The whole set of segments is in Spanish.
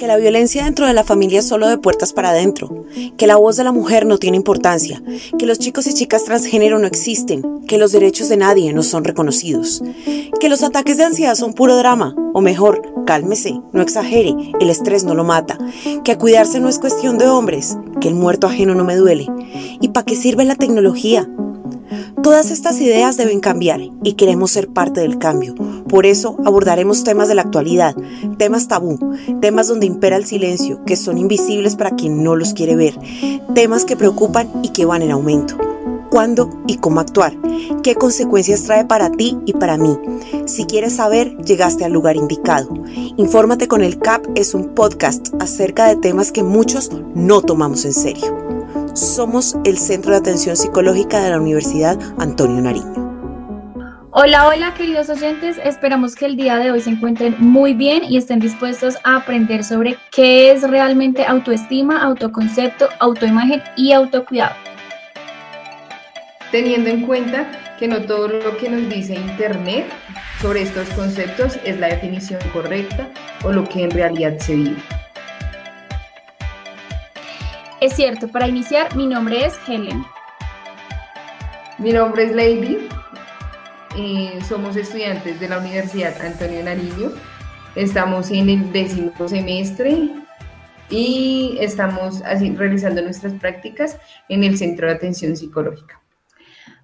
que la violencia dentro de la familia es solo de puertas para adentro, que la voz de la mujer no tiene importancia, que los chicos y chicas transgénero no existen, que los derechos de nadie no son reconocidos, que los ataques de ansiedad son puro drama, o mejor, cálmese, no exagere, el estrés no lo mata, que a cuidarse no es cuestión de hombres, que el muerto ajeno no me duele, y para qué sirve la tecnología, Todas estas ideas deben cambiar y queremos ser parte del cambio. Por eso abordaremos temas de la actualidad, temas tabú, temas donde impera el silencio, que son invisibles para quien no los quiere ver, temas que preocupan y que van en aumento. ¿Cuándo y cómo actuar? ¿Qué consecuencias trae para ti y para mí? Si quieres saber, llegaste al lugar indicado. Infórmate con el CAP es un podcast acerca de temas que muchos no tomamos en serio. Somos el Centro de Atención Psicológica de la Universidad Antonio Nariño. Hola, hola queridos oyentes, esperamos que el día de hoy se encuentren muy bien y estén dispuestos a aprender sobre qué es realmente autoestima, autoconcepto, autoimagen y autocuidado. Teniendo en cuenta que no todo lo que nos dice Internet sobre estos conceptos es la definición correcta o lo que en realidad se vive. Es cierto, para iniciar, mi nombre es Helen. Mi nombre es Lady. Eh, somos estudiantes de la Universidad Antonio Nariño. Estamos en el décimo semestre y estamos así, realizando nuestras prácticas en el Centro de Atención Psicológica.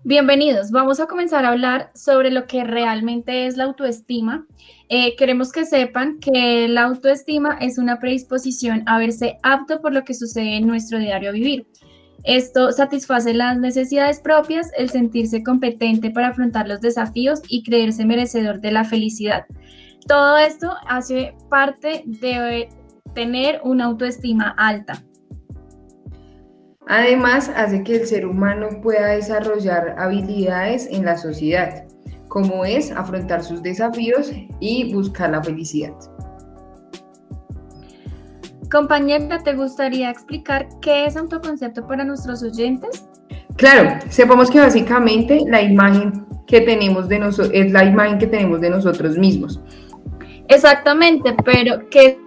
Bienvenidos, vamos a comenzar a hablar sobre lo que realmente es la autoestima. Eh, queremos que sepan que la autoestima es una predisposición a verse apto por lo que sucede en nuestro diario vivir. Esto satisface las necesidades propias, el sentirse competente para afrontar los desafíos y creerse merecedor de la felicidad. Todo esto hace parte de tener una autoestima alta. Además, hace que el ser humano pueda desarrollar habilidades en la sociedad, como es afrontar sus desafíos y buscar la felicidad. Compañera, ¿te gustaría explicar qué es autoconcepto para nuestros oyentes? Claro, sepamos que básicamente la imagen que tenemos de nosotros es la imagen que tenemos de nosotros mismos. Exactamente, pero ¿qué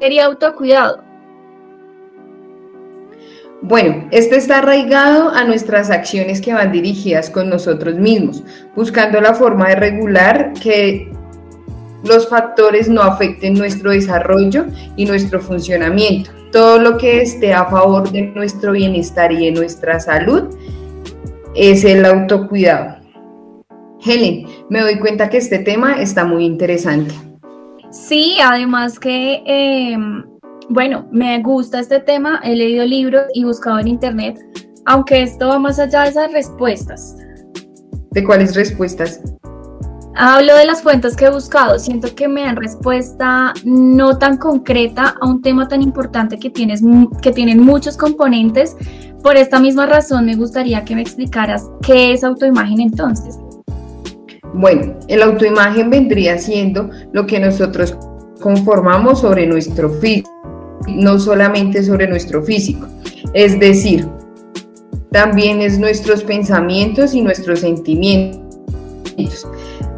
sería autocuidado? Bueno, este está arraigado a nuestras acciones que van dirigidas con nosotros mismos, buscando la forma de regular que los factores no afecten nuestro desarrollo y nuestro funcionamiento. Todo lo que esté a favor de nuestro bienestar y de nuestra salud es el autocuidado. Helen, me doy cuenta que este tema está muy interesante. Sí, además que em, bueno, me gusta este tema, he leído libros y buscado en internet, aunque esto va más allá de esas respuestas. ¿De cuáles respuestas? Hablo de las fuentes que he buscado, siento que me dan respuesta no tan concreta a un tema tan importante que, tienes, que tienen muchos componentes. Por esta misma razón me gustaría que me explicaras qué es autoimagen entonces. Bueno, el autoimagen vendría siendo lo que nosotros conformamos sobre nuestro físico no solamente sobre nuestro físico. Es decir, también es nuestros pensamientos y nuestros sentimientos.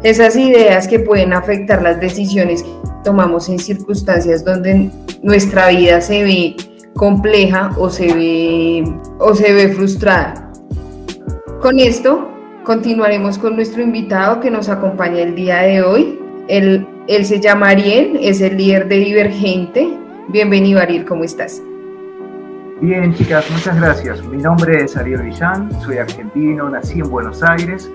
Esas ideas que pueden afectar las decisiones que tomamos en circunstancias donde nuestra vida se ve compleja o se ve, o se ve frustrada. Con esto continuaremos con nuestro invitado que nos acompaña el día de hoy. Él, él se llama Ariel, es el líder de Divergente, Bienvenido Ariel, ¿cómo estás? Bien, chicas, muchas gracias. Mi nombre es Ariel Villán, soy argentino, nací en Buenos Aires,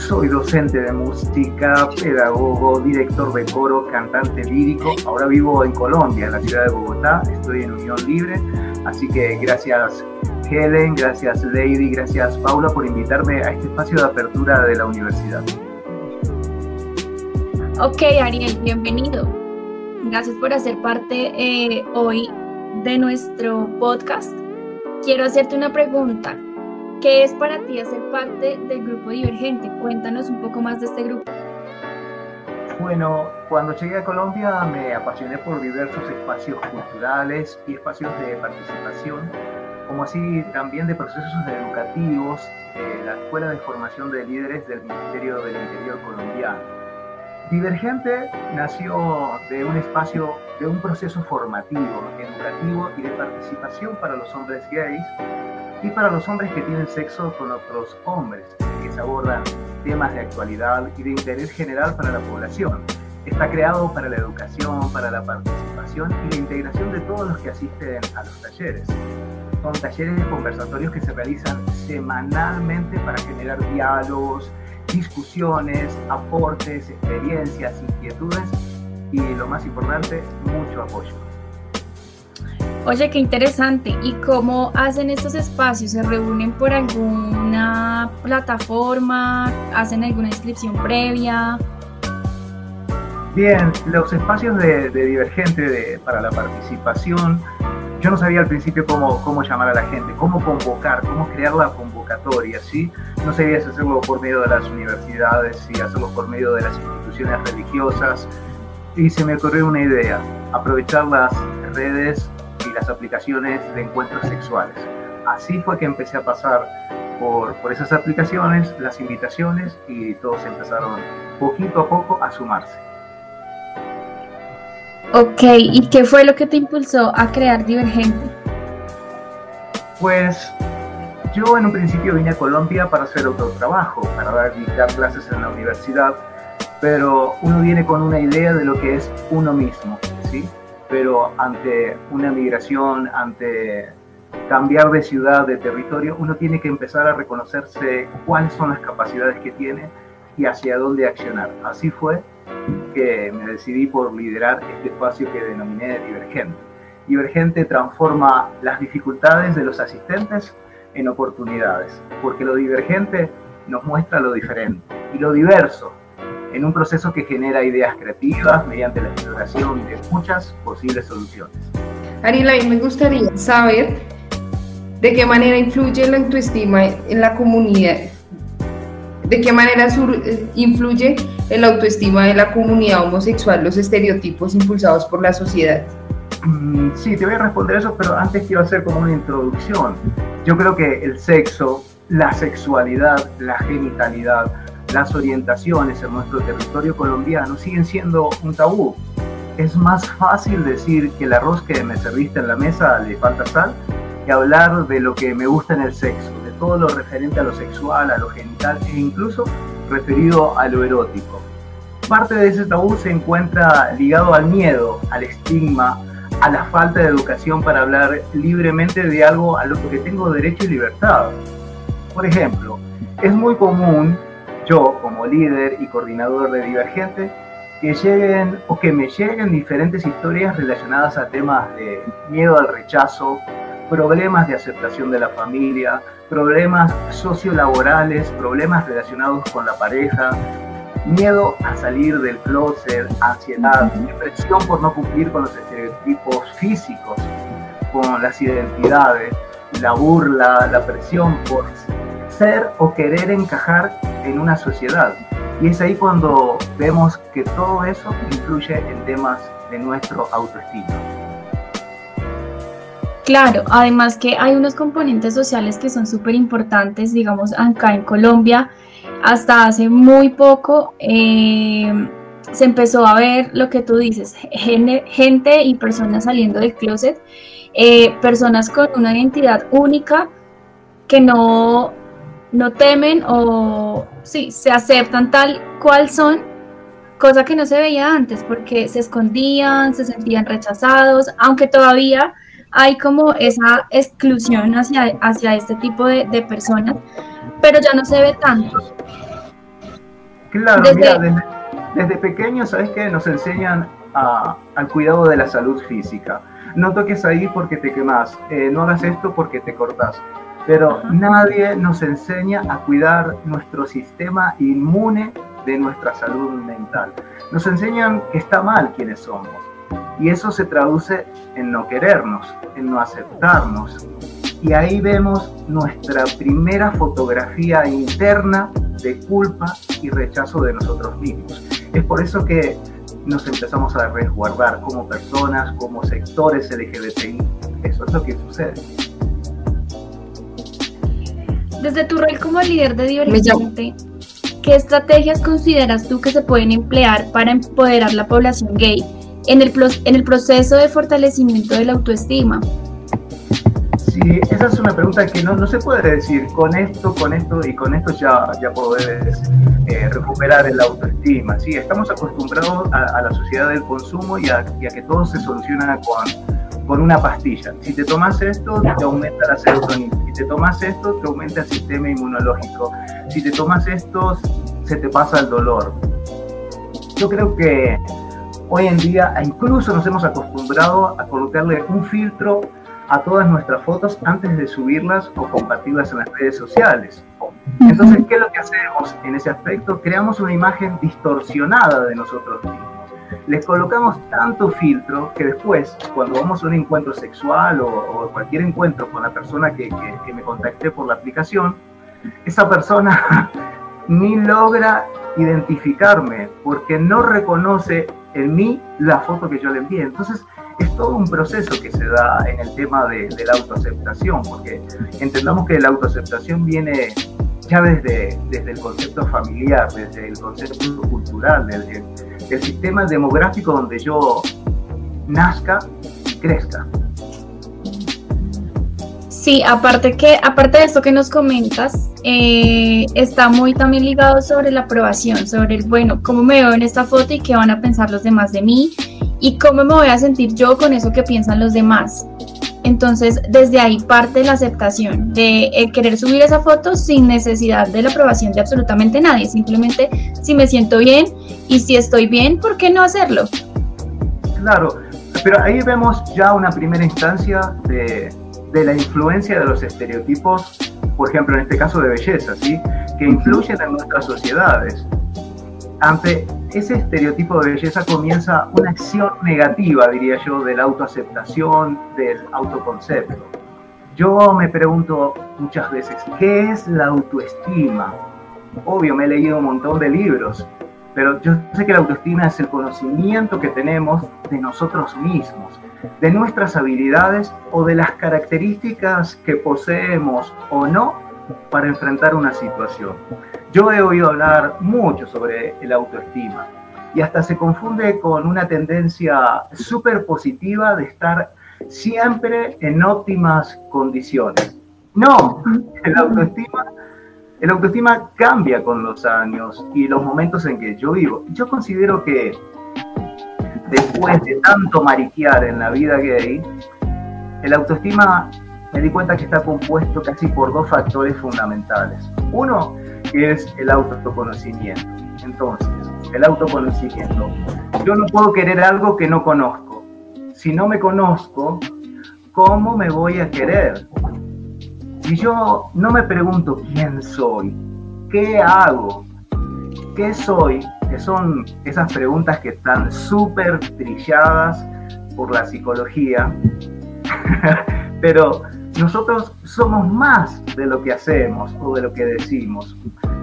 soy docente de música, pedagogo, director de coro, cantante lírico. Ahora vivo en Colombia, en la ciudad de Bogotá, estoy en Unión Libre, así que gracias Helen, gracias Lady, gracias Paula por invitarme a este espacio de apertura de la universidad. Ok, Ariel, bienvenido. Gracias por hacer parte eh, hoy de nuestro podcast. Quiero hacerte una pregunta. ¿Qué es para ti hacer parte del grupo Divergente? Cuéntanos un poco más de este grupo. Bueno, cuando llegué a Colombia me apasioné por diversos espacios culturales y espacios de participación, como así también de procesos educativos de la Escuela de Formación de Líderes del Ministerio del Interior colombiano Divergente nació de un espacio, de un proceso formativo, educativo y de participación para los hombres gays y para los hombres que tienen sexo con otros hombres, que se abordan temas de actualidad y de interés general para la población. Está creado para la educación, para la participación y la integración de todos los que asisten a los talleres. Son talleres conversatorios que se realizan semanalmente para generar diálogos, discusiones, aportes, experiencias, inquietudes y lo más importante, mucho apoyo. Oye, qué interesante. ¿Y cómo hacen estos espacios? ¿Se reúnen por alguna plataforma? ¿Hacen alguna inscripción previa? Bien, los espacios de, Divergente para la participación, yo no sabía al principio cómo, cómo llamar a la gente, cómo convocar, cómo crear la convocatoria, ¿sí? No sabía si hacerlo por medio de las universidades, si hacerlo por medio de las instituciones religiosas, y se me ocurrió una idea, aprovechar las redes y las aplicaciones de encuentros sexuales. Así fue que empecé a pasar por, por esas aplicaciones, las invitaciones, y todos empezaron poquito a poco a sumarse. Ok, ¿y qué fue lo que te impulsó a crear Divergente? Pues yo en un principio vine a Colombia para hacer otro trabajo, para dar, clases en la universidad, pero uno viene con una idea de lo que es uno mismo, ¿sí? Pero ante una migración, ante cambiar de ciudad, de territorio, uno tiene que empezar a reconocerse cuáles son las capacidades que tiene y hacia dónde accionar. Así fue que me decidí por liderar este espacio que denominé Divergente. Divergente transforma las dificultades de los asistentes en oportunidades, porque lo divergente nos muestra lo diferente y lo diverso en un proceso que genera ideas creativas mediante la exploración de muchas posibles soluciones. Ariela, me gustaría saber de qué manera influye la autoestima en la comunidad, de qué manera eh, influye en la autoestima de la comunidad homosexual los estereotipos impulsados por la sociedad? Mm, sí, te voy a responder eso, pero antes quiero hacer como una introducción. Yo creo que el sexo, la sexualidad, la genitalidad, las orientaciones en nuestro territorio colombiano siguen siendo un tabú. Es más fácil decir que el arroz que me serviste en la mesa le falta sal que hablar de lo que me gusta en el sexo, de todo lo referente a lo sexual, a lo genital e incluso referido a lo erótico. Parte de ese tabú se encuentra ligado al miedo, al estigma, a la falta de educación para hablar libremente de algo a lo que tengo derecho y libertad. Por ejemplo, es muy común, yo como líder y coordinador de Divergente, que lleguen o que me lleguen diferentes historias relacionadas a temas de miedo al rechazo, problemas de aceptación de la familia, problemas sociolaborales, problemas relacionados con la pareja, miedo a salir del closet, ansiedad, depresión por no cumplir con los estereotipos físicos, con las identidades, la burla, la presión por ser o querer encajar en una sociedad. Y es ahí cuando vemos que todo eso influye en temas de nuestro autoestima. Claro, además que hay unos componentes sociales que son súper importantes, digamos, acá en Colombia, hasta hace muy poco eh, se empezó a ver lo que tú dices, gente y personas saliendo del closet, eh, personas con una identidad única que no, no temen o sí, se aceptan tal cual son, cosa que no se veía antes porque se escondían, se sentían rechazados, aunque todavía hay como esa exclusión hacia, hacia este tipo de, personas, pero ya no se ve tanto. Claro, desde, mira, desde, pequeños, ¿sabes qué? Nos enseñan al cuidado de la salud física. No toques ahí porque te quemas, eh, no hagas esto porque te cortas. Pero nadie nos enseña a cuidar nuestro sistema inmune de nuestra salud mental. Nos enseñan que está mal quienes somos y eso se traduce en no querernos, en no aceptarnos. Y ahí vemos nuestra primera fotografía interna de culpa y rechazo de nosotros mismos. Es por eso que nos empezamos a resguardar como personas, como sectores LGBTI. Eso es lo que sucede. Desde tu rol como líder de Divergente, ¿qué estrategias consideras tú que se pueden emplear para empoderar la población gay en el, en el proceso de fortalecimiento de la autoestima? Sí, esa es una pregunta que no, no se puede decir con esto, con esto y con esto ya, ya puedes eh, recuperar el autoestima. Sí, estamos acostumbrados a, la sociedad del consumo y a, que todo se soluciona con, con una pastilla. Si te tomas esto, te aumenta la serotonina. Si te tomas esto, te aumenta el sistema inmunológico. Si te tomas esto, se te pasa el dolor. Yo creo que hoy en día incluso nos hemos acostumbrado a colocarle un filtro a todas nuestras fotos antes de subirlas o compartirlas en las redes sociales. Entonces, ¿qué es lo que hacemos en ese aspecto? Creamos una imagen distorsionada de nosotros mismos. Les colocamos tanto filtro que después, cuando vamos a un encuentro sexual o, cualquier encuentro con la persona que, que me contacté por la aplicación, esa persona ni logra identificarme porque no reconoce en mí la foto que yo le envié. Entonces, es todo un proceso que se da en el tema de, la autoaceptación, porque entendamos que la autoaceptación viene ya desde, desde el concepto familiar, desde el concepto cultural, desde el sistema demográfico donde yo nazca crezca. Sí, aparte que, aparte de esto que nos comentas, eh, está muy también ligado sobre la aprobación, sobre el bueno, cómo me veo en esta foto y qué van a pensar los demás de mí y cómo me voy a sentir yo con eso que piensan los demás. Entonces, desde ahí parte la aceptación de eh, querer subir esa foto sin necesidad de la aprobación de absolutamente nadie. Simplemente si me siento bien y si estoy bien, ¿por qué no hacerlo? Claro, pero ahí vemos ya una primera instancia de, de la influencia de los estereotipos, por ejemplo, en este caso de belleza, ¿sí? que influyen en nuestras sociedades. Ante ese estereotipo de belleza comienza una acción negativa, diría yo, de la autoaceptación, del autoconcepto. Yo me pregunto muchas veces, ¿qué es la autoestima? Obvio, me he leído un montón de libros, pero yo sé que la autoestima es el conocimiento que tenemos de nosotros mismos, de nuestras habilidades o de las características que poseemos o no para enfrentar una situación. Yo he oído hablar mucho sobre el autoestima y hasta se confunde con una tendencia súper positiva de estar siempre en óptimas condiciones. No, el autoestima, el autoestima cambia con los años y los momentos en que yo vivo. Yo considero que después de tanto mariquear en la vida gay, el autoestima me di cuenta que está compuesto casi por dos factores fundamentales. Uno es el autoconocimiento. Entonces, el autoconocimiento. Yo no puedo querer algo que no conozco. Si no me conozco, ¿cómo me voy a querer? Si yo no me pregunto quién soy, qué hago, qué soy, que son esas preguntas que están súper trilladas por la psicología, pero nosotros somos más de lo que hacemos o de lo que decimos.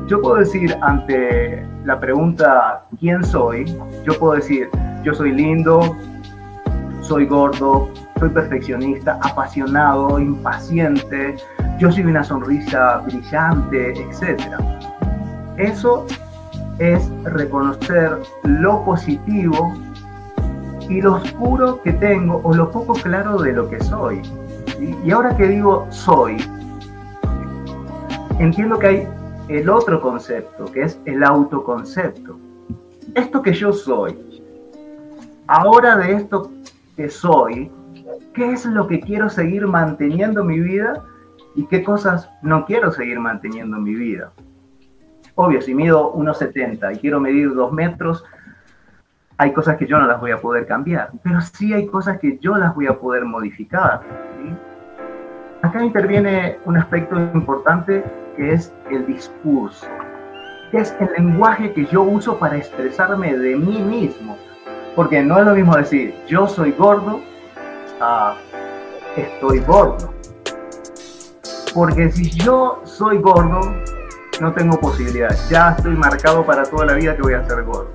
Yo puedo decir ante la pregunta ¿quién soy? Yo puedo decir yo soy lindo, soy gordo, soy perfeccionista, apasionado, impaciente, yo soy una sonrisa brillante, etc. Eso es reconocer lo positivo y lo oscuro que tengo o lo poco claro de lo que soy. Y ahora que digo soy, entiendo que hay el otro concepto, que es el autoconcepto. Esto que yo soy, ahora de esto que soy, ¿qué es lo que quiero seguir manteniendo en mi vida y qué cosas no quiero seguir manteniendo en mi vida? Obvio, si mido 1,70 y quiero medir 2 metros, hay cosas que yo no las voy a poder cambiar, pero sí hay cosas que yo las voy a poder modificar. Acá interviene un aspecto importante que es el discurso, que es el lenguaje que yo uso para expresarme de mí mismo. Porque no es lo mismo decir yo soy gordo a estoy gordo. Porque si yo soy gordo, no tengo posibilidad. Ya estoy marcado para toda la vida que voy a ser gordo.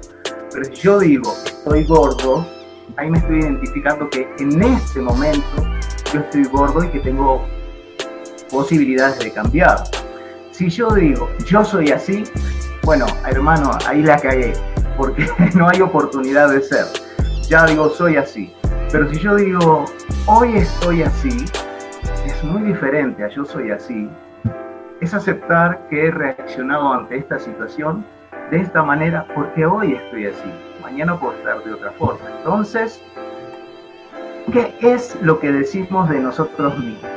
Pero si yo digo estoy gordo, ahí me estoy identificando que en este momento yo estoy gordo y que tengo posibilidades de cambiar. Si yo digo yo soy así, bueno, hermano, ahí la cagué, porque no hay oportunidad de ser. Ya digo, soy así. Pero si yo digo, hoy estoy así, es muy diferente a yo soy así. Es aceptar que he reaccionado ante esta situación de esta manera porque hoy estoy así. Mañana puedo estar de otra forma. Entonces, ¿qué es lo que decimos de nosotros mismos?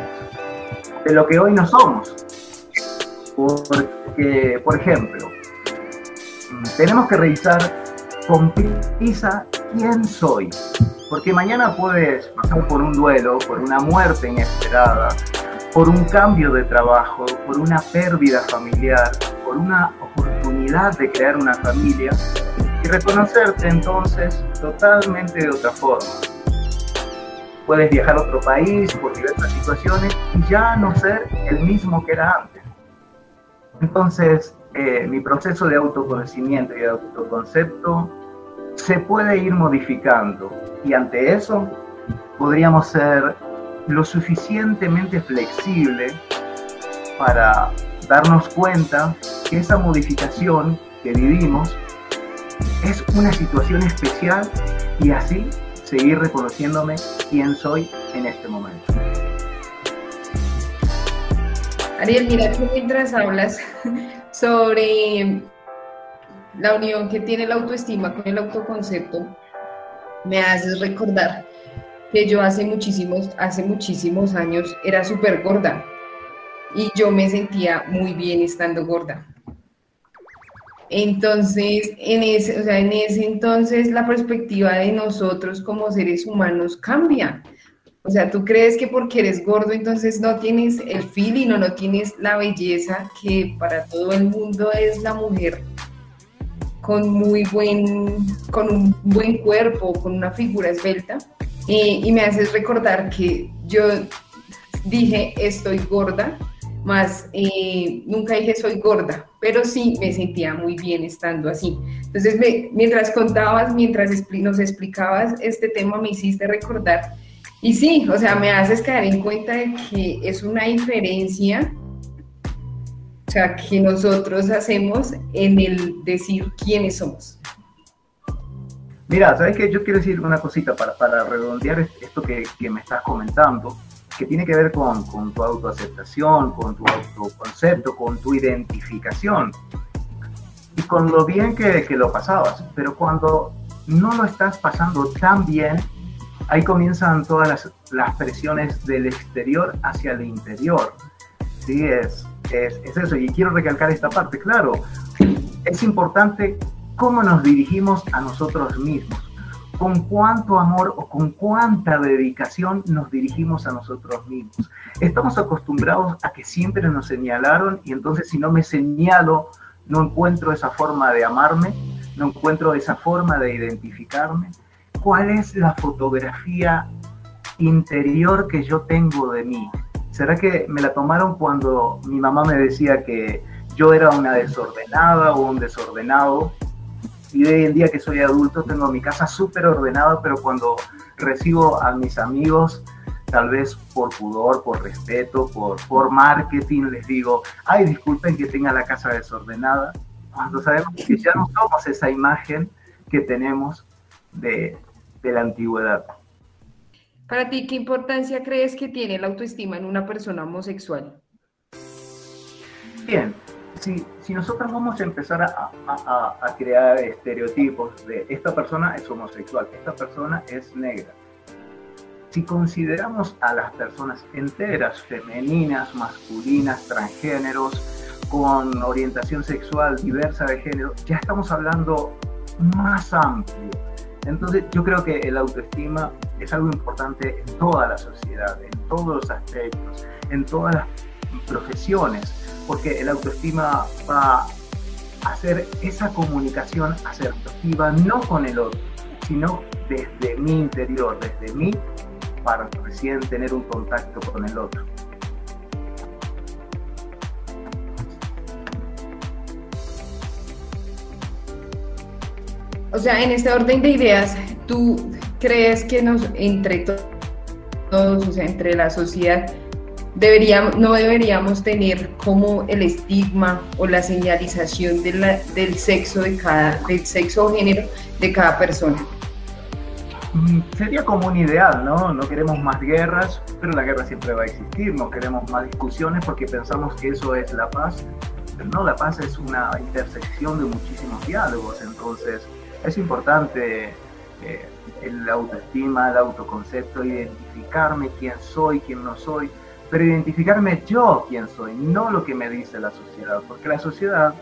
De lo que hoy no somos. Porque, por ejemplo, tenemos que revisar con prisa quién soy. Porque mañana puedes pasar por un duelo, por una muerte inesperada, por un cambio de trabajo, por una pérdida familiar, por una oportunidad de crear una familia y reconocerte entonces totalmente de otra forma. Puedes viajar a otro país por diversas situaciones y ya no ser el mismo que era antes. Entonces, eh, mi proceso de autoconocimiento y de autoconcepto se puede ir modificando y ante eso podríamos ser lo suficientemente flexible para darnos cuenta que esa modificación que vivimos es una situación especial y así seguir reconociéndome quién soy en este momento. Ariel, mira que mientras hablas sobre la unión que tiene la autoestima con el autoconcepto, me haces recordar que yo hace muchísimos, hace muchísimos años era súper gorda y yo me sentía muy bien estando gorda. Entonces, en ese, o sea, en ese entonces la perspectiva de nosotros como seres humanos cambia. O sea, tú crees que porque eres gordo entonces no tienes el feeling o no tienes la belleza que para todo el mundo es la mujer con muy buen, con un buen cuerpo, con una figura esbelta. y me haces recordar que yo dije estoy gorda, más eh, nunca dije soy gorda, pero sí me sentía muy bien estando así. Entonces, mientras contabas, mientras nos explicabas este tema, me hiciste recordar. Y sí, o sea, me haces caer en cuenta de que es una diferencia sea, que nosotros hacemos en el decir quiénes somos. Mira, ¿sabes qué? Yo quiero decir una cosita para, para redondear esto que, que, me estás comentando, que tiene que ver con, tu autoaceptación, con tu autoconcepto, con tu identificación y con lo bien que, lo pasabas. Pero cuando no lo estás pasando tan bien, ahí comienzan todas las, las presiones del exterior hacia el interior. Sí, es, es, eso. Y quiero recalcar esta parte, claro, es importante cómo nos dirigimos a nosotros mismos, con cuánto amor o con cuánta dedicación nos dirigimos a nosotros mismos. Estamos acostumbrados a que siempre nos señalaron y entonces si no me señalo, no encuentro esa forma de amarme, no encuentro esa forma de identificarme. ¿Cuál es la fotografía interior que yo tengo de mí? ¿Será que me la tomaron cuando mi mamá me decía que yo era una desordenada o un desordenado? Y de hoy en día que soy adulto tengo mi casa súper ordenada, pero cuando recibo a mis amigos, tal vez por pudor, por respeto, por, por marketing, les digo, ay, disculpen que tenga la casa desordenada, cuando sabemos que ya no somos esa imagen que tenemos de, de la antigüedad. Para ti, ¿qué importancia crees que tiene la autoestima en una persona homosexual? Bien, si, si nosotros vamos a empezar a, a, crear estereotipos de esta persona es homosexual, esta persona es negra, si consideramos a las personas enteras, femeninas, masculinas, transgéneros, con orientación sexual diversa de género, ya estamos hablando más amplio. Entonces yo creo que el autoestima es algo importante en toda la sociedad, en todos los aspectos, en todas las profesiones, porque el autoestima va a hacer esa comunicación asertiva no con el otro, sino desde mi interior, desde mí, para recién tener un contacto con el otro. O sea, en este orden de ideas, ¿tú crees que nos, entre todos, o sea, entre la sociedad, deberíamos, no deberíamos tener como el estigma o la señalización del sexo de cada, del sexo o género de cada persona. Mm, sería como un ideal, ¿no? No queremos más guerras, pero la guerra siempre va a existir, no queremos más discusiones porque pensamos que eso es la paz, pero no, la paz es una intersección de muchísimos diálogos, entonces es importante eh, autoestima, el autoconcepto, identificarme quién soy, quién no soy, pero identificarme yo quién soy, no lo que me dice la sociedad, porque la sociedad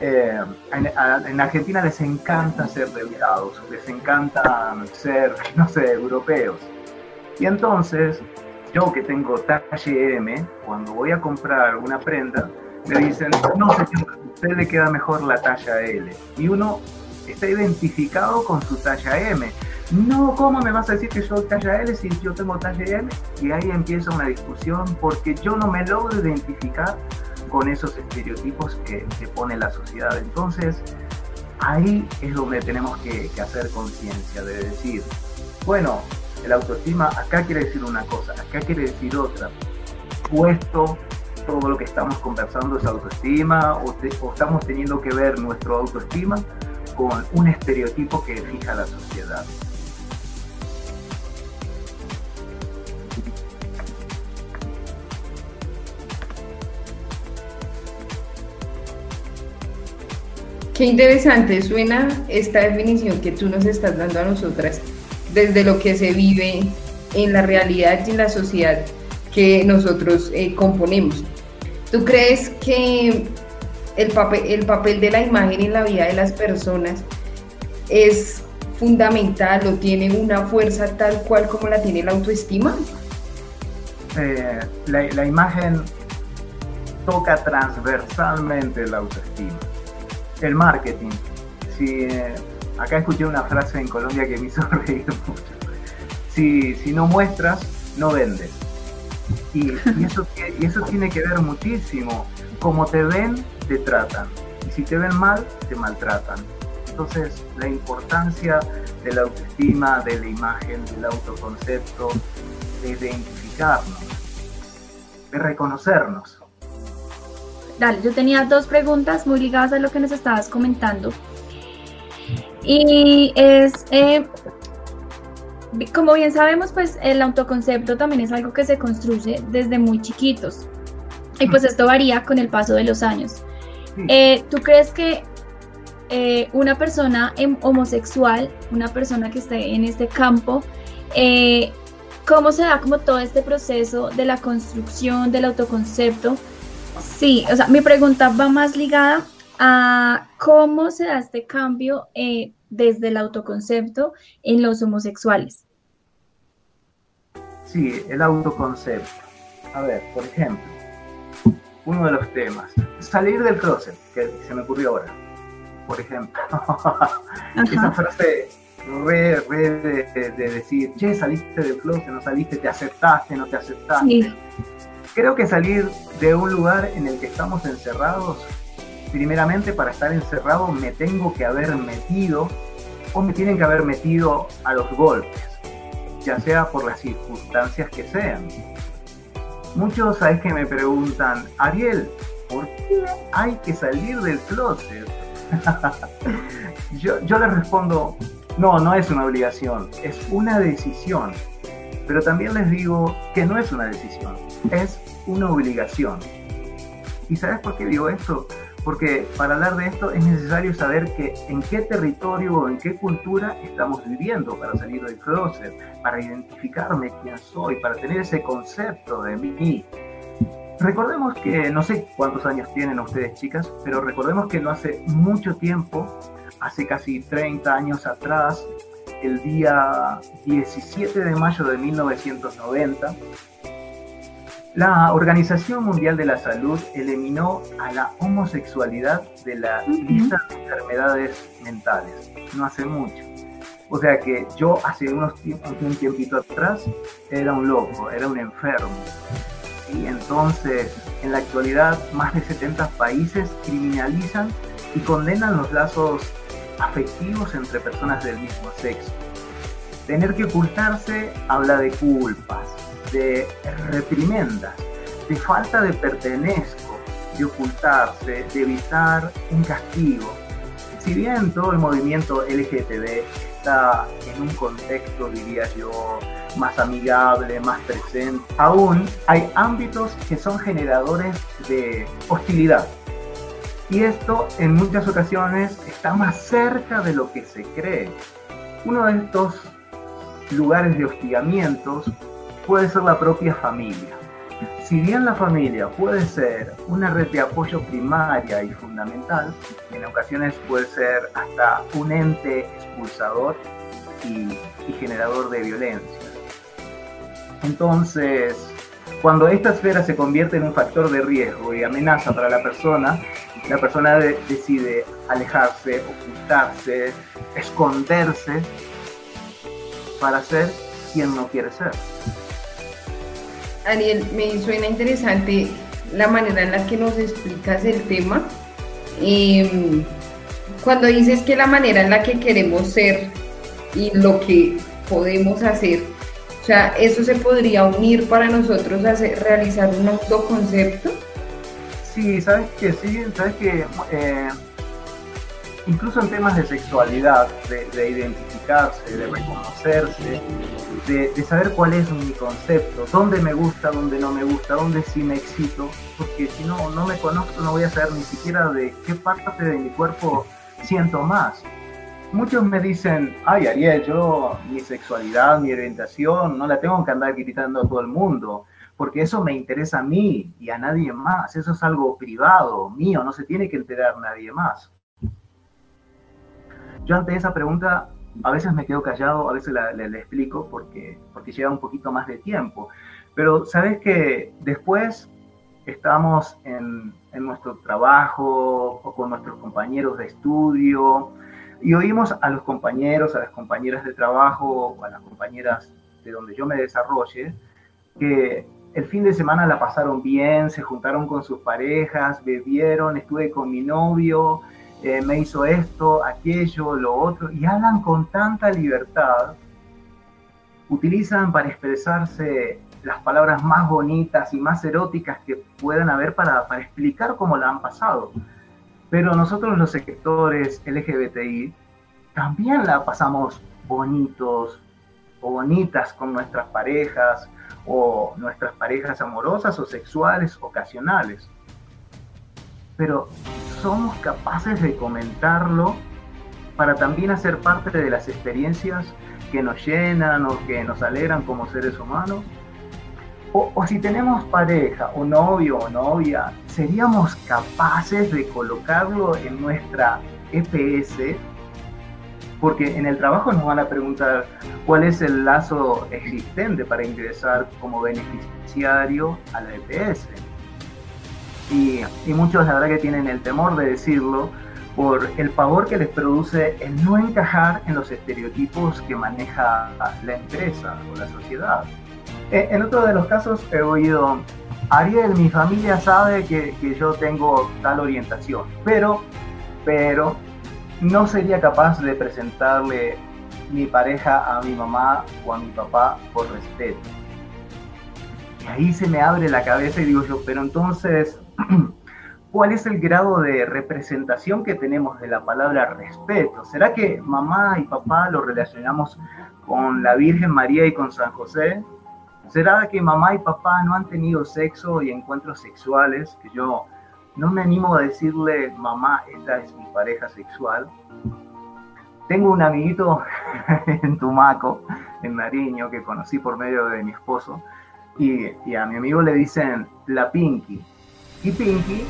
eh, en, Argentina les encanta ser delgados, les encanta ser, no sé, europeos. Y entonces, yo que tengo talle M, cuando voy a comprar una prenda, me dicen, no sé, a usted le queda mejor la talla L. Y uno está identificado con su talla M. No, ¿cómo me vas a decir que yo talla L si yo tengo talla M? Y ahí empieza una discusión porque yo no me logro identificar con esos estereotipos que, pone la sociedad. Entonces, ahí es donde tenemos que, que hacer conciencia, de decir, bueno, el autoestima acá quiere decir una cosa, acá quiere decir otra. Puesto todo lo que estamos conversando es autoestima o, estamos teniendo que ver nuestro autoestima con un estereotipo que fija la sociedad. Qué interesante suena esta definición que tú nos estás dando a nosotras desde lo que se vive en la realidad y en la sociedad que nosotros eh, componemos. ¿Tú crees que el papel, el papel de la imagen en la vida de las personas es fundamental o tiene una fuerza tal cual como la tiene la autoestima? Eh, la, imagen toca transversalmente la autoestima. El marketing. Si, eh, acá escuché una frase en Colombia que me hizo reír mucho. Si, si no muestras, no vendes. Y, y eso tiene que ver muchísimo. Como te ven, te tratan. Y si te ven mal, te maltratan. Entonces, la importancia de la autoestima, de la imagen, del autoconcepto, de identificarnos, de reconocernos. Dale, yo tenía dos preguntas muy ligadas a lo que nos estabas comentando. Y es, eh, como bien sabemos, pues el autoconcepto también es algo que se construye desde muy chiquitos. Y pues esto varía con el paso de los años. Eh, ¿Tú crees que eh, una persona em, homosexual, una persona que esté en este campo, cómo se da como todo este proceso de la construcción del autoconcepto? Sí, o sea, mi pregunta va más ligada a cómo se da este cambio desde el autoconcepto en los homosexuales. Sí, el autoconcepto. A ver, por ejemplo, uno de los temas. Salir del closet, que se me ocurrió ahora, por ejemplo. Esa frase re, re de, decir, che, saliste del closet, no saliste, te aceptaste, no te aceptaste. Creo que salir de un lugar en el que estamos encerrados, primeramente para estar encerrado me tengo que haber metido o me tienen que haber metido a los golpes, ya sea por las circunstancias que sean Muchos, ¿sabes que me preguntan, Ariel, ¿por qué hay que salir del closet? yo, yo les respondo, no, no es una obligación, es una decisión. Pero también les digo que no es una decisión, es una obligación. ¿Y sabes por qué digo esto? porque para hablar de esto es necesario saber que en qué territorio o en qué cultura estamos viviendo para salir del closet, para identificarme quién soy, para tener ese concepto de mí. Recordemos que, no sé cuántos años tienen ustedes chicas, pero recordemos que no hace mucho tiempo, hace casi 30 años atrás, el día 17 de mayo de 1990, la Organización Mundial de la Salud eliminó a la homosexualidad de la lista de enfermedades mentales, no hace mucho. O sea que yo hace unos un tiempito atrás era un loco, era un enfermo. Y entonces, en la actualidad, más de 70 países criminalizan y condenan los lazos afectivos entre personas del mismo sexo. Tener que ocultarse habla de culpas, de reprimendas. de falta de pertenezco, de ocultarse, de evitar un castigo. Si bien todo el movimiento LGTB está en un contexto, diría yo, más amigable, más presente, aún hay ámbitos que son generadores de hostilidad. Y esto en muchas ocasiones está más cerca de lo que se cree. Uno de estos lugares de hostigamientos puede ser la propia familia. Si bien la familia puede ser una red de apoyo primaria y fundamental, en ocasiones puede ser hasta un ente expulsador y, generador de violencia. Entonces, cuando esta esfera se convierte en un factor de riesgo y amenaza para la persona, la persona decide alejarse, ocultarse, esconderse para ser quien no quiere ser. Ariel, me suena interesante la manera en la que nos explicas el tema. Em, cuando dices que la manera en la que queremos ser y lo que podemos hacer, o sea, eso se podría unir para nosotros a realizar un autoconcepto. Sí, sabes que sí, sabes que eh, incluso en temas de sexualidad, de, identificarse, de reconocerse, de, saber cuál es mi concepto, dónde me gusta, dónde no me gusta, dónde sí me excito, porque si no, no me conozco, no voy a saber ni siquiera de qué parte de mi cuerpo siento más. Muchos me dicen, ay Ariel, yo mi sexualidad, mi orientación, no la tengo que andar gritando a todo el mundo, porque eso me interesa a mí y a nadie más, eso es algo privado, mío, no se tiene que enterar nadie más. Yo ante esa pregunta a veces me quedo callado, a veces le, explico porque, porque lleva un poquito más de tiempo. Pero sabes que después estamos en, en nuestro trabajo o con nuestros compañeros de estudio y oímos a los compañeros, a las compañeras de trabajo o a las compañeras de donde yo me desarrolle, que el fin de semana la pasaron bien, se juntaron con sus parejas, bebieron, estuve con mi novio, eh, me hizo esto, aquello, lo otro, y hablan con tanta libertad, utilizan para expresarse las palabras más bonitas y más eróticas que puedan haber para, para explicar cómo la han pasado. Pero nosotros los sectores LGBTI también la pasamos bonitos o bonitas con nuestras parejas o nuestras parejas amorosas o sexuales ocasionales. Pero somos capaces de comentarlo para también hacer parte de las experiencias que nos llenan o que nos alegran como seres humanos. O, si tenemos pareja o novio o novia, ¿seríamos capaces de colocarlo en nuestra EPS? Porque en el trabajo nos van a preguntar cuál es el lazo existente para ingresar como beneficiario a la EPS y, muchos la verdad que tienen el temor de decirlo por el pavor que les produce el no encajar en los estereotipos que maneja la empresa o la sociedad. E, en otro de los casos he oído, Ariel, mi familia sabe que, que yo tengo tal orientación, pero, pero no sería capaz de presentarle mi pareja a mi mamá o a mi papá por respeto. Y ahí se me abre la cabeza y digo yo, pero entonces, ¿Cuál es el grado de representación que tenemos de la palabra respeto? ¿Será que mamá y papá lo relacionamos con la Virgen María y con San José? ¿Será que mamá y papá no han tenido sexo y encuentros sexuales? Que yo no me animo a decirle, mamá, esta es mi pareja sexual. Tengo un amiguito en Tumaco, en Nariño, que conocí por medio de mi esposo, y, y a mi amigo le dicen la Pinky y Pinky,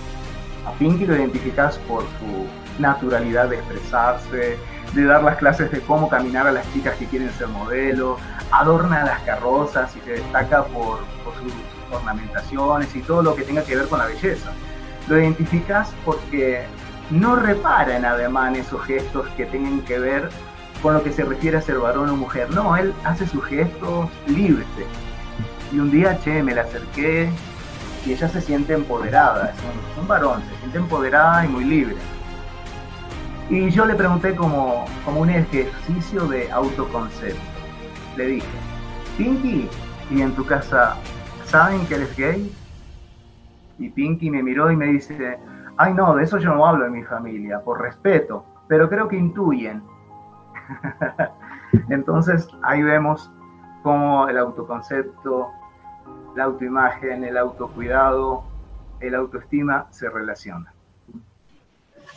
a Pinky lo identificas por su naturalidad de expresarse, de dar las clases de cómo caminar a las chicas que quieren ser modelo, adorna las carrozas y se destaca por, sus ornamentaciones y todo lo que tenga que ver con la belleza. Lo identificas porque no repara en además esos gestos que tengan que ver con lo que se refiere a ser varón o mujer. No, él hace sus gestos libres. Y un día, che, me la acerqué, y ella se siente empoderada, es un, varón, se siente empoderada y muy libre. Y yo le pregunté como, como un ejercicio de autoconcepto. Le dije, Pinky, ¿y en tu casa saben que eres gay? Y Pinky me miró y me dice, ay no, de eso yo no hablo en mi familia, por respeto, pero creo que intuyen. Entonces ahí vemos cómo el autoconcepto, la autoimagen, el autocuidado, el autoestima se relacionan.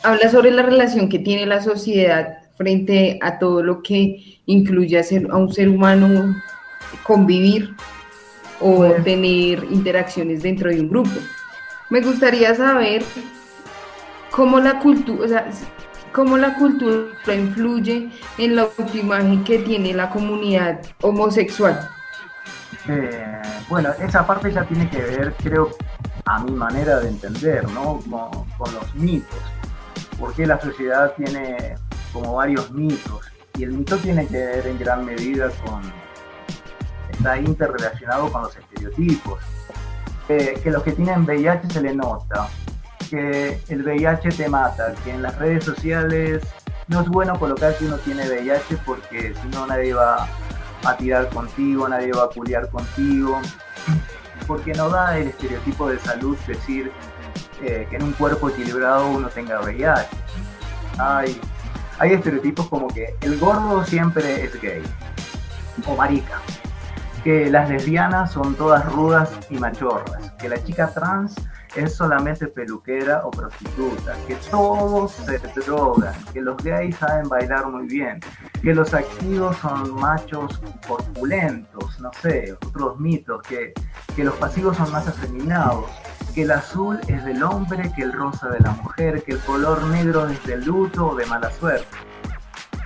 Habla sobre la relación que tiene la sociedad frente a todo lo que incluye a, un ser humano convivir o tener interacciones dentro de un grupo. Me gustaría saber cómo la cultura, o sea, cómo la cultura influye en la autoimagen que tiene la comunidad homosexual. Eh, bueno, esa parte ya tiene que ver, creo, a mi manera de entender, ¿no? Con, los mitos. Porque la sociedad tiene como varios mitos. Y el mito tiene que ver en gran medida con. está interrelacionado con los estereotipos. que los que tienen VIH se le nota, que el VIH te mata, que en las redes sociales no es bueno colocar que uno tiene VIH porque si no nadie va a tirar contigo, nadie va a culiar contigo, porque no da el estereotipo de salud decir eh, que en un cuerpo equilibrado uno tenga VIH. Hay, hay estereotipos como que el gordo siempre es gay. O marica, que las lesbianas son todas rudas y machorras, que la chica trans es solamente peluquera o prostituta, que todos se drogan, que los gays saben bailar muy bien, que los activos son machos corpulentos, no sé, otros mitos, que, que los pasivos son más afeminados, que el azul es del hombre, que el rosa de la mujer, que el color negro es del luto o de mala suerte.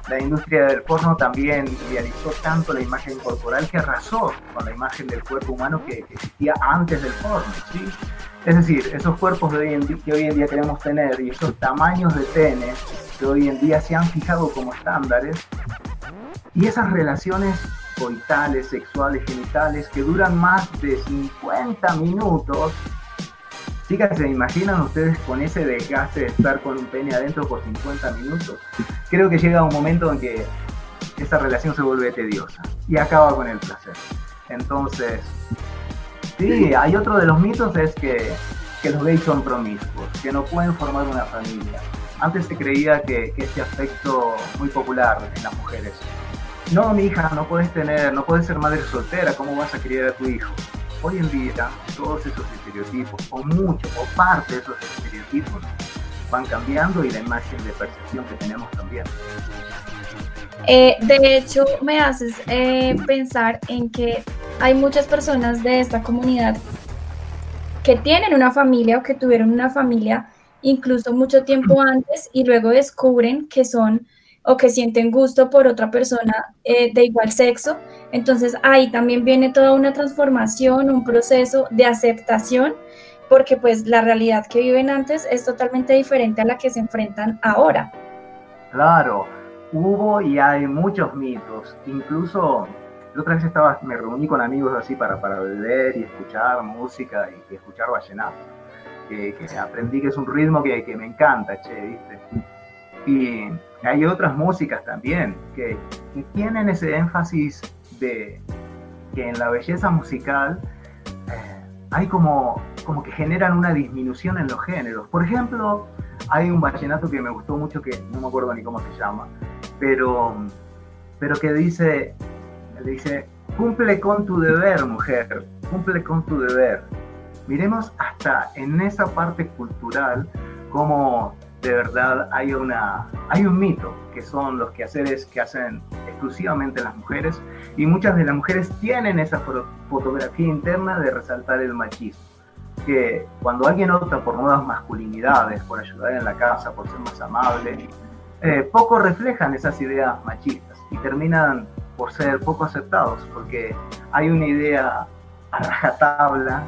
La industria del porno también idealizó tanto la imagen corporal que arrasó con la imagen del cuerpo humano que, existía antes del porno, ¿sí? Es decir, esos cuerpos que hoy en día queremos tener y esos tamaños de pene que hoy en día se han fijado como estándares y esas relaciones coitales, sexuales, genitales que duran más de 50 minutos. Chicas, ¿se imaginan ustedes con ese desgaste de estar con un pene adentro por 50 minutos? Creo que llega un momento en que esa relación se vuelve tediosa y acaba con el placer. Entonces, Sí, hay otro de los mitos es que, los gays son promiscuos, que no pueden formar una familia. Antes se creía que, este aspecto muy popular en las mujeres. No, mi hija, no puedes tener, no puedes ser madre soltera, ¿cómo vas a criar a tu hijo? Hoy en día, todos esos estereotipos, o mucho, o parte de esos estereotipos, van cambiando y la imagen de percepción que tenemos también. Eh, de hecho, me haces eh, pensar en que hay muchas personas de esta comunidad que tienen una familia o que tuvieron una familia incluso mucho tiempo antes y luego descubren que son o que sienten gusto por otra persona eh, de igual sexo. Entonces ahí también viene toda una transformación, un proceso de aceptación, porque pues la realidad que viven antes es totalmente diferente a la que se enfrentan ahora. Claro, hubo y hay muchos mitos, incluso la otra vez estaba, me reuní con amigos así para, para beber y escuchar música y, escuchar vallenato. Que, aprendí que es un ritmo que, que, me encanta, che, ¿viste? Y hay otras músicas también que, que, tienen ese énfasis de que en la belleza musical eh, hay como, como que generan una disminución en los géneros. Por ejemplo, hay un vallenato que me gustó mucho que no me acuerdo ni cómo se llama, pero, pero que dice, dice, cumple con tu deber, mujer, cumple con tu deber. Miremos hasta en esa parte cultural cómo de verdad hay, una, hay un mito, que son los quehaceres que hacen exclusivamente las mujeres, y muchas de las mujeres tienen esa fotografía interna de resaltar el machismo. Que cuando alguien opta por nuevas masculinidades, por ayudar en la casa, por ser más amable, eh, poco reflejan esas ideas machistas y terminan por ser poco aceptados, porque hay una idea a rajatabla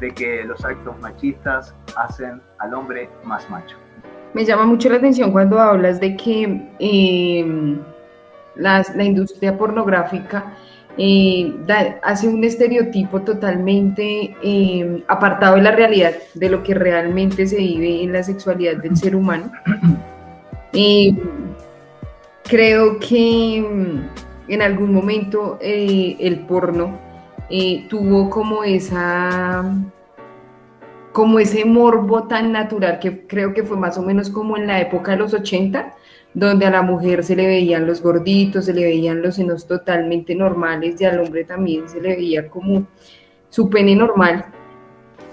de que los actos machistas hacen al hombre más macho. Me llama mucho la atención cuando hablas de que em, la industria pornográfica eh, hace un estereotipo totalmente em, apartado de la realidad, de lo que realmente se vive en la sexualidad del ser humano. Eh, creo que en algún momento eh, el porno eh, tuvo como esa, como ese morbo tan natural que creo que fue más o menos como en la época de los 80, donde a la mujer se le veían los gorditos, se le veían los senos totalmente normales y al hombre también se le veía como su pene normal.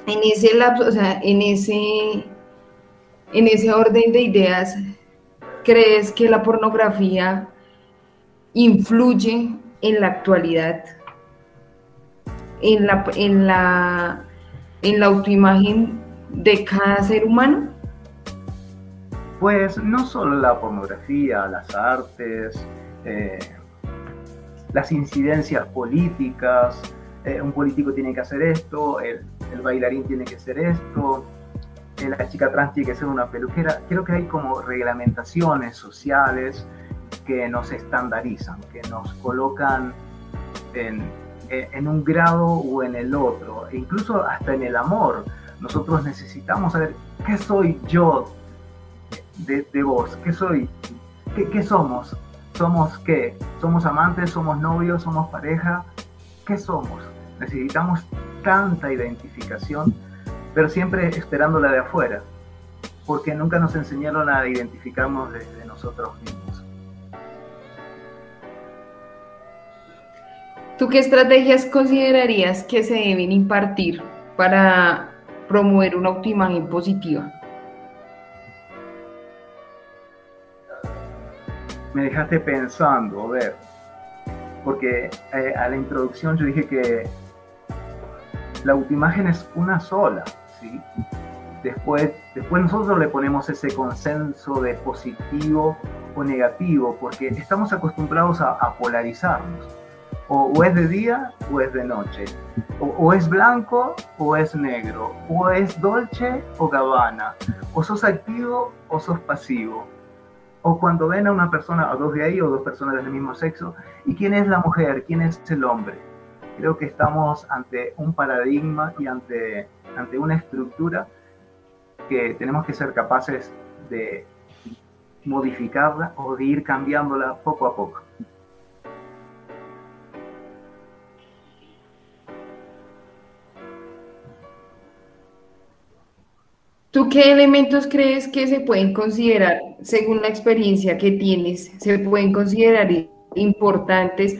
En ese lapso, o sea, en ese, en ese orden de ideas, ¿crees que la pornografía influye en la actualidad? En la, en la en la autoimagen de cada ser humano? Pues no solo la pornografía, las artes, eh, las incidencias políticas, eh, un político tiene que hacer esto, el, bailarín tiene que hacer esto, la chica trans tiene que ser una peluquera. Creo que hay como reglamentaciones sociales que nos estandarizan, que nos colocan en, en un grado o en el otro, e incluso hasta en el amor. Nosotros necesitamos saber qué soy yo de, vos, qué soy, ¿Qué, qué somos, somos qué, somos amantes, somos novios, somos pareja, qué somos. Necesitamos tanta identificación, pero siempre esperándola de afuera, porque nunca nos enseñaron a identificarnos desde nosotros mismos. ¿Tú qué estrategias considerarías que se deben impartir para promover una autoimagen positiva? Me dejaste pensando, a ver, porque eh, a la introducción yo dije que la autoimagen es una sola, ¿sí? Después, después nosotros le ponemos ese consenso de positivo o negativo, porque estamos acostumbrados a, a polarizarnos o, es de día o es de noche, o, es blanco o es negro, o es dolce o gabbana, o sos activo o sos pasivo. O cuando ven a una persona, o dos de ahí, o dos personas del mismo sexo, ¿y quién es la mujer? ¿Quién es el hombre? Creo que estamos ante un paradigma y ante, ante una estructura que tenemos que ser capaces de modificarla o de ir cambiándola poco a poco. ¿Tú qué elementos crees que se pueden considerar, según la experiencia que tienes, se pueden considerar importantes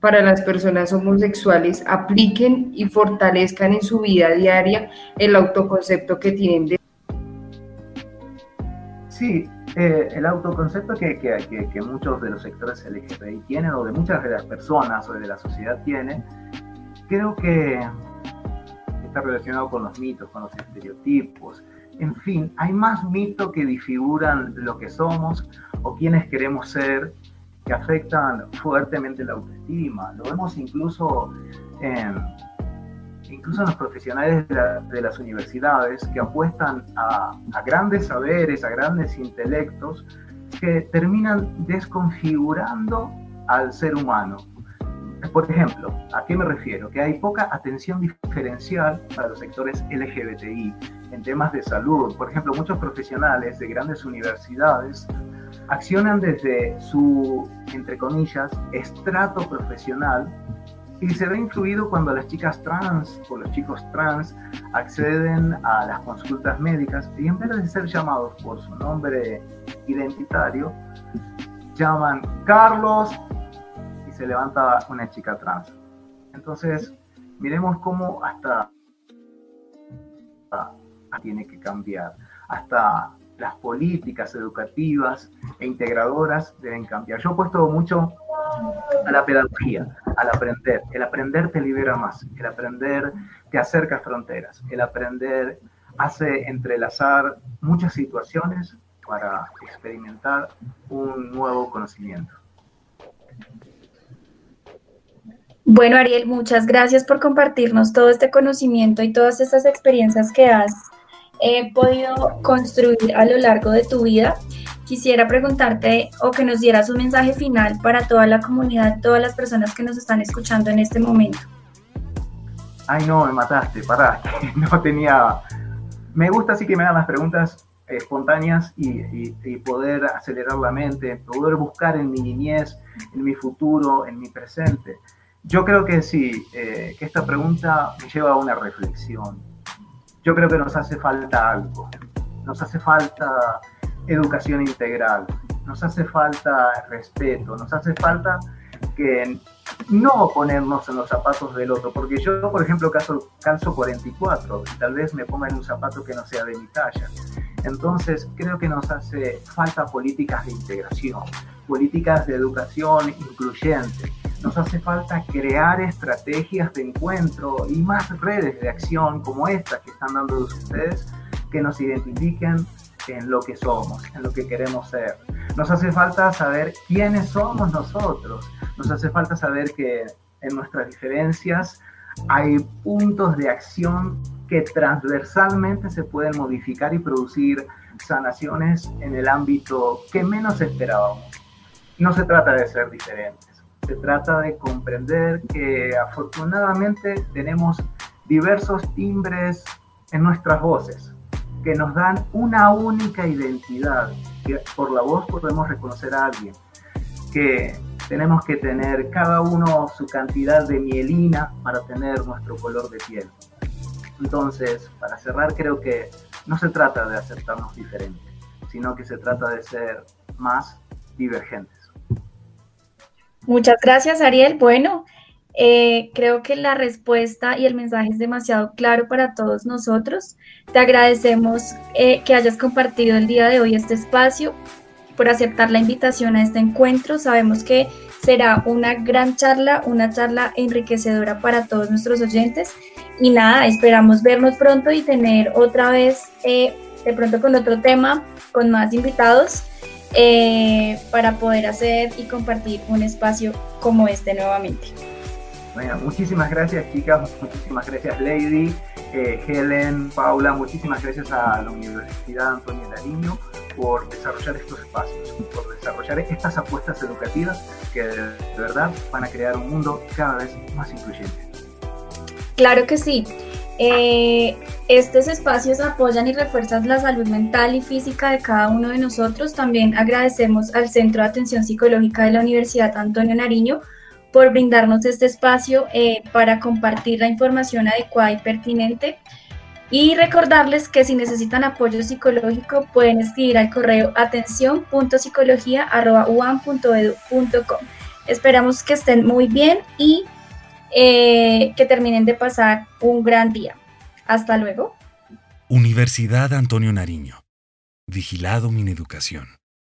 para las personas homosexuales, apliquen y fortalezcan en su vida diaria el autoconcepto que tienen de... Sí, eh, el autoconcepto que, que, que, muchos de los sectores LGBTI tienen, o de muchas de las personas o de la sociedad tienen, creo que está relacionado con los mitos, con los estereotipos, en fin, hay más mitos que disfiguran lo que somos o quienes queremos ser, que afectan fuertemente la autoestima. Lo vemos incluso en, incluso en los profesionales de, las universidades que apuestan a, a grandes saberes, a grandes intelectos, que terminan desconfigurando al ser humano. Por ejemplo, ¿a qué me refiero? Que hay poca atención diferencial para los sectores LGBTI en temas de salud. Por ejemplo, muchos profesionales de grandes universidades accionan desde su, entre comillas, estrato profesional y se ve influido cuando las chicas trans o los chicos trans acceden a las consultas médicas y en vez de ser llamados por su nombre identitario, llaman Carlos y se levanta una chica trans. Entonces, miremos cómo hasta tiene que cambiar. Hasta las políticas educativas e integradoras deben cambiar. Yo he puesto mucho a la pedagogía, al aprender. El aprender te libera más, el aprender te acerca fronteras, el aprender hace entrelazar muchas situaciones para experimentar un nuevo conocimiento. Bueno, Ariel, muchas gracias por compartirnos todo este conocimiento y todas estas experiencias que has he podido construir a lo largo de tu vida. Quisiera preguntarte o que nos dieras un mensaje final para toda la comunidad, todas las personas que nos están escuchando en este momento. Ay, no, me mataste, pará, no tenía... Me gusta así que me hagan las preguntas espontáneas y, poder acelerar la mente, poder buscar en mi niñez, en mi futuro, en mi presente. Yo creo que sí, eh, que esta pregunta me lleva a una reflexión yo creo que nos hace falta algo. Nos hace falta educación integral, nos hace falta respeto, nos hace falta que no ponernos en los zapatos del otro, porque yo, por ejemplo, calzo, calzo 44 y tal vez me ponga en un zapato que no sea de mi talla. Entonces, creo que nos hace falta políticas de integración, políticas de educación incluyente. Nos hace falta crear estrategias de encuentro y más redes de acción como estas que están dando ustedes que nos identifiquen en lo que somos, en lo que queremos ser. Nos hace falta saber quiénes somos nosotros. Nos hace falta saber que en nuestras diferencias hay puntos de acción que transversalmente se pueden modificar y producir sanaciones en el ámbito que menos esperábamos. No se trata de ser diferentes, se trata de comprender que afortunadamente tenemos diversos timbres en nuestras voces que nos dan una única identidad, que por la voz podemos reconocer a alguien, que tenemos que tener cada uno su cantidad de mielina para tener nuestro color de piel. Entonces, para cerrar, creo que no se trata de aceptarnos diferentes, sino que se trata de ser más divergentes. Muchas gracias, Ariel. Bueno, eh, creo que la respuesta y el mensaje es demasiado claro para todos nosotros. Te agradecemos eh, que hayas compartido el día de hoy este espacio, por aceptar la invitación a este encuentro. Sabemos que será una gran charla, una charla enriquecedora para todos nuestros oyentes. Y nada, esperamos vernos pronto y tener otra vez, eh, de pronto con otro tema, con más invitados, para poder hacer y compartir un espacio como este nuevamente. Bueno, muchísimas gracias chicas, muchísimas gracias Lady, eh, Helen, Paula, muchísimas gracias a la Universidad Antonio Nariño por desarrollar estos espacios, por desarrollar estas apuestas educativas que de verdad van a crear un mundo cada vez más incluyente. Claro que sí. Eh, estos espacios apoyan y refuerzan la salud mental y física de cada uno de nosotros. También agradecemos al Centro de Atención Psicológica de la Universidad Antonio Nariño por brindarnos este espacio eh, para compartir la información adecuada y pertinente. Y recordarles que si necesitan apoyo psicológico pueden escribir al correo atención.psicología.uam.edu.com. Esperamos que estén muy bien y eh, que terminen de pasar un gran día. Hasta luego. Universidad Antonio Nariño. Vigilado Mineducación.